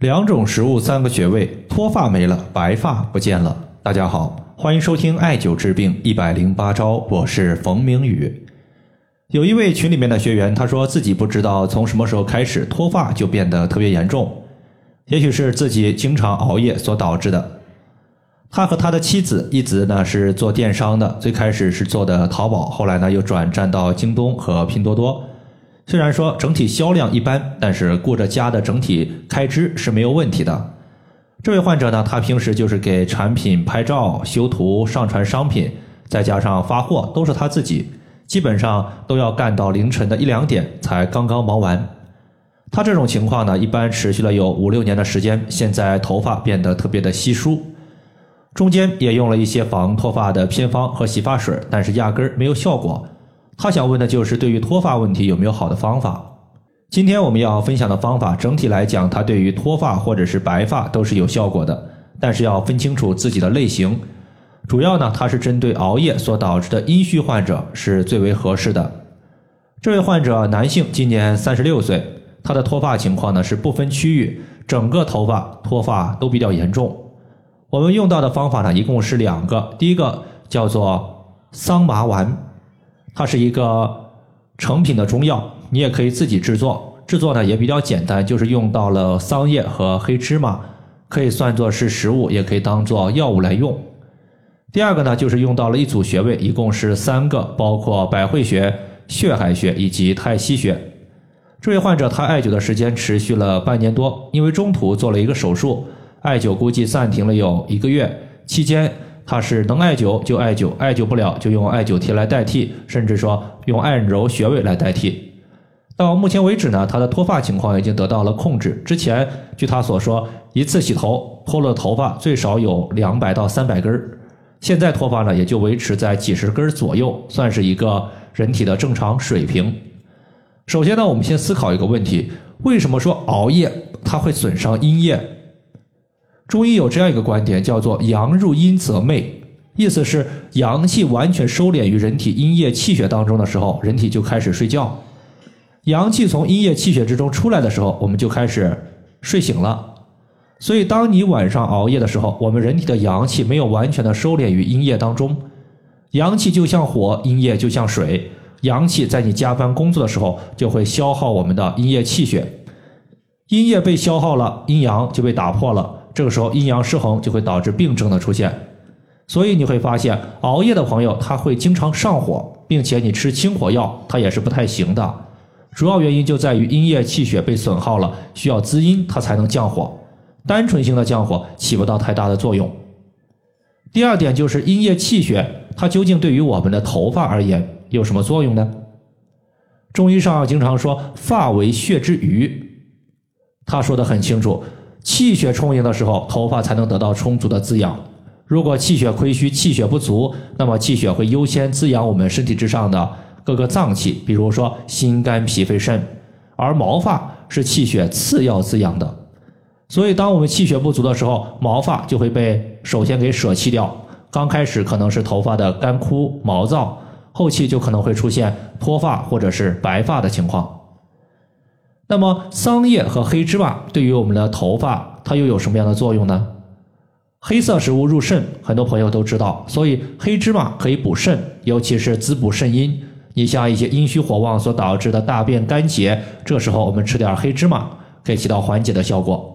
两种食物，三个穴位，脱发没了，白发不见了。大家好，欢迎收听艾灸治病一百零八招，我是冯明宇。有一位群里面的学员，他说自己不知道从什么时候开始脱发就变得特别严重，也许是自己经常熬夜所导致的。他和他的妻子一直呢是做电商的，最开始是做的淘宝，后来呢又转战到京东和拼多多。虽然说整体销量一般，但是顾着家的整体开支是没有问题的。这位患者呢，他平时就是给产品拍照、修图、上传商品，再加上发货，都是他自己，基本上都要干到凌晨的一两点才刚刚忙完。他这种情况呢，一般持续了有五六年的时间，现在头发变得特别的稀疏，中间也用了一些防脱发的偏方和洗发水，但是压根儿没有效果。他想问的就是对于脱发问题有没有好的方法？今天我们要分享的方法，整体来讲，它对于脱发或者是白发都是有效果的，但是要分清楚自己的类型。主要呢，它是针对熬夜所导致的阴虚患者是最为合适的。这位患者男性，今年三十六岁，他的脱发情况呢是不分区域，整个头发脱发都比较严重。我们用到的方法呢，一共是两个，第一个叫做桑麻丸。它是一个成品的中药，你也可以自己制作，制作呢也比较简单，就是用到了桑叶和黑芝麻，可以算作是食物，也可以当做药物来用。第二个呢，就是用到了一组穴位，一共是三个，包括百会穴、血海穴以及太溪穴。这位患者他艾灸的时间持续了半年多，因为中途做了一个手术，艾灸估计暂停了有一个月，期间。他是能艾灸就艾灸，艾灸不了就用艾灸贴来代替，甚至说用按揉穴位来代替。到目前为止呢，他的脱发情况已经得到了控制。之前据他所说，一次洗头脱了头发最少有两百到三百根儿，现在脱发呢也就维持在几十根左右，算是一个人体的正常水平。首先呢，我们先思考一个问题：为什么说熬夜它会损伤阴液？中医有这样一个观点，叫做“阳入阴则寐”，意思是阳气完全收敛于人体阴液气血当中的时候，人体就开始睡觉；阳气从阴液气血之中出来的时候，我们就开始睡醒了。所以，当你晚上熬夜的时候，我们人体的阳气没有完全的收敛于阴液当中。阳气就像火，阴液就像水。阳气在你加班工作的时候，就会消耗我们的阴液气血，阴液被消耗了，阴阳就被打破了。这个时候阴阳失衡就会导致病症的出现，所以你会发现熬夜的朋友他会经常上火，并且你吃清火药他也是不太行的。主要原因就在于阴液气血被损耗了，需要滋阴它才能降火，单纯性的降火起不到太大的作用。第二点就是阴液气血它究竟对于我们的头发而言有什么作用呢？中医上经常说发为血之余，他说的很清楚。气血充盈的时候，头发才能得到充足的滋养。如果气血亏虚、气血不足，那么气血会优先滋养我们身体之上的各个脏器，比如说心、肝、脾、肺、肾。而毛发是气血次要滋养的，所以当我们气血不足的时候，毛发就会被首先给舍弃掉。刚开始可能是头发的干枯、毛躁，后期就可能会出现脱发或者是白发的情况。那么桑叶和黑芝麻对于我们的头发，它又有什么样的作用呢？黑色食物入肾，很多朋友都知道，所以黑芝麻可以补肾，尤其是滋补肾阴。你像一些阴虚火旺所导致的大便干结，这时候我们吃点黑芝麻，可以起到缓解的效果。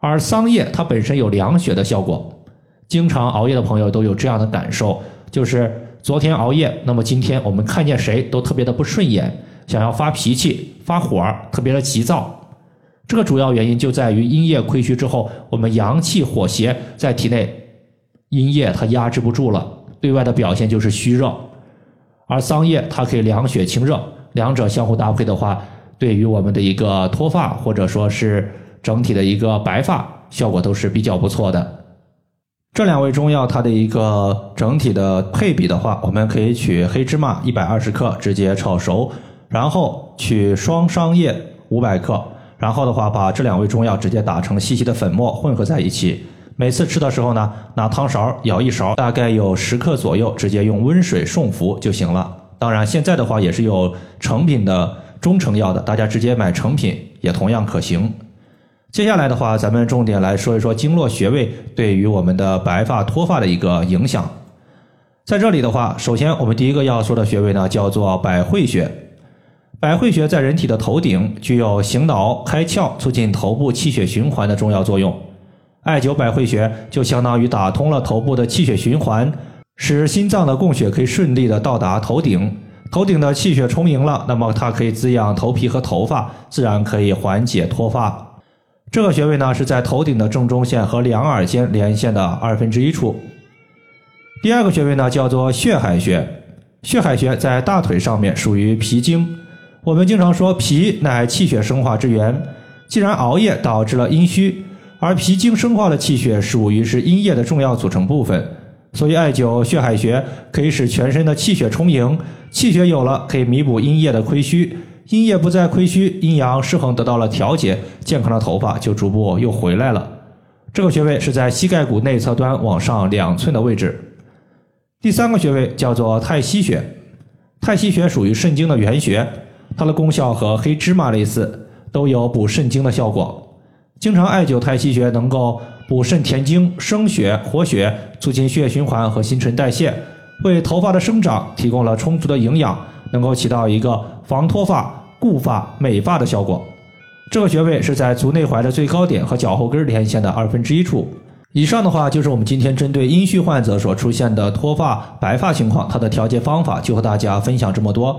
而桑叶它本身有凉血的效果，经常熬夜的朋友都有这样的感受，就是昨天熬夜，那么今天我们看见谁都特别的不顺眼。想要发脾气、发火，特别的急躁，这个主要原因就在于阴液亏虚之后，我们阳气火邪在体内，阴液它压制不住了，对外的表现就是虚热。而桑叶它可以凉血清热，两者相互搭配的话，对于我们的一个脱发或者说是整体的一个白发效果都是比较不错的。这两味中药它的一个整体的配比的话，我们可以取黑芝麻一百二十克，直接炒熟。然后取双商叶五百克，然后的话把这两味中药直接打成细细的粉末混合在一起。每次吃的时候呢，拿汤勺舀一勺，大概有十克左右，直接用温水送服就行了。当然，现在的话也是有成品的中成药的，大家直接买成品也同样可行。接下来的话，咱们重点来说一说经络穴位对于我们的白发脱发的一个影响。在这里的话，首先我们第一个要说的穴位呢，叫做百会穴。百会穴在人体的头顶，具有醒脑、开窍、促进头部气血循环的重要作用。艾灸百会穴就相当于打通了头部的气血循环，使心脏的供血可以顺利的到达头顶。头顶的气血充盈了，那么它可以滋养头皮和头发，自然可以缓解脱发。这个穴位呢是在头顶的正中线和两耳间连线的二分之一处。第二个穴位呢叫做血海穴，血海穴在大腿上面，属于脾经。我们经常说脾乃气血生化之源，既然熬夜导致了阴虚，而脾经生化的气血属于是阴液的重要组成部分，所以艾灸血海穴可以使全身的气血充盈，气血有了可以弥补阴液的亏虚。阴液不再亏虚，阴阳失衡得到了调节，健康的头发就逐步又回来了。这个穴位是在膝盖骨内侧端往上两寸的位置。第三个穴位叫做太溪穴，太溪穴属于肾经的原穴，它的功效和黑芝麻类似，都有补肾精的效果。经常艾灸太溪穴，能够补肾填精、生血活血，促进血液循环和新陈代谢，为头发的生长提供了充足的营养。能够起到一个防脱发、固发、美发的效果。这个穴位是在足内踝的最高点和脚后跟连线的二分之一处。以上的话就是我们今天针对阴虚患者所出现的脱发、白发情况，它的调节方法就和大家分享这么多。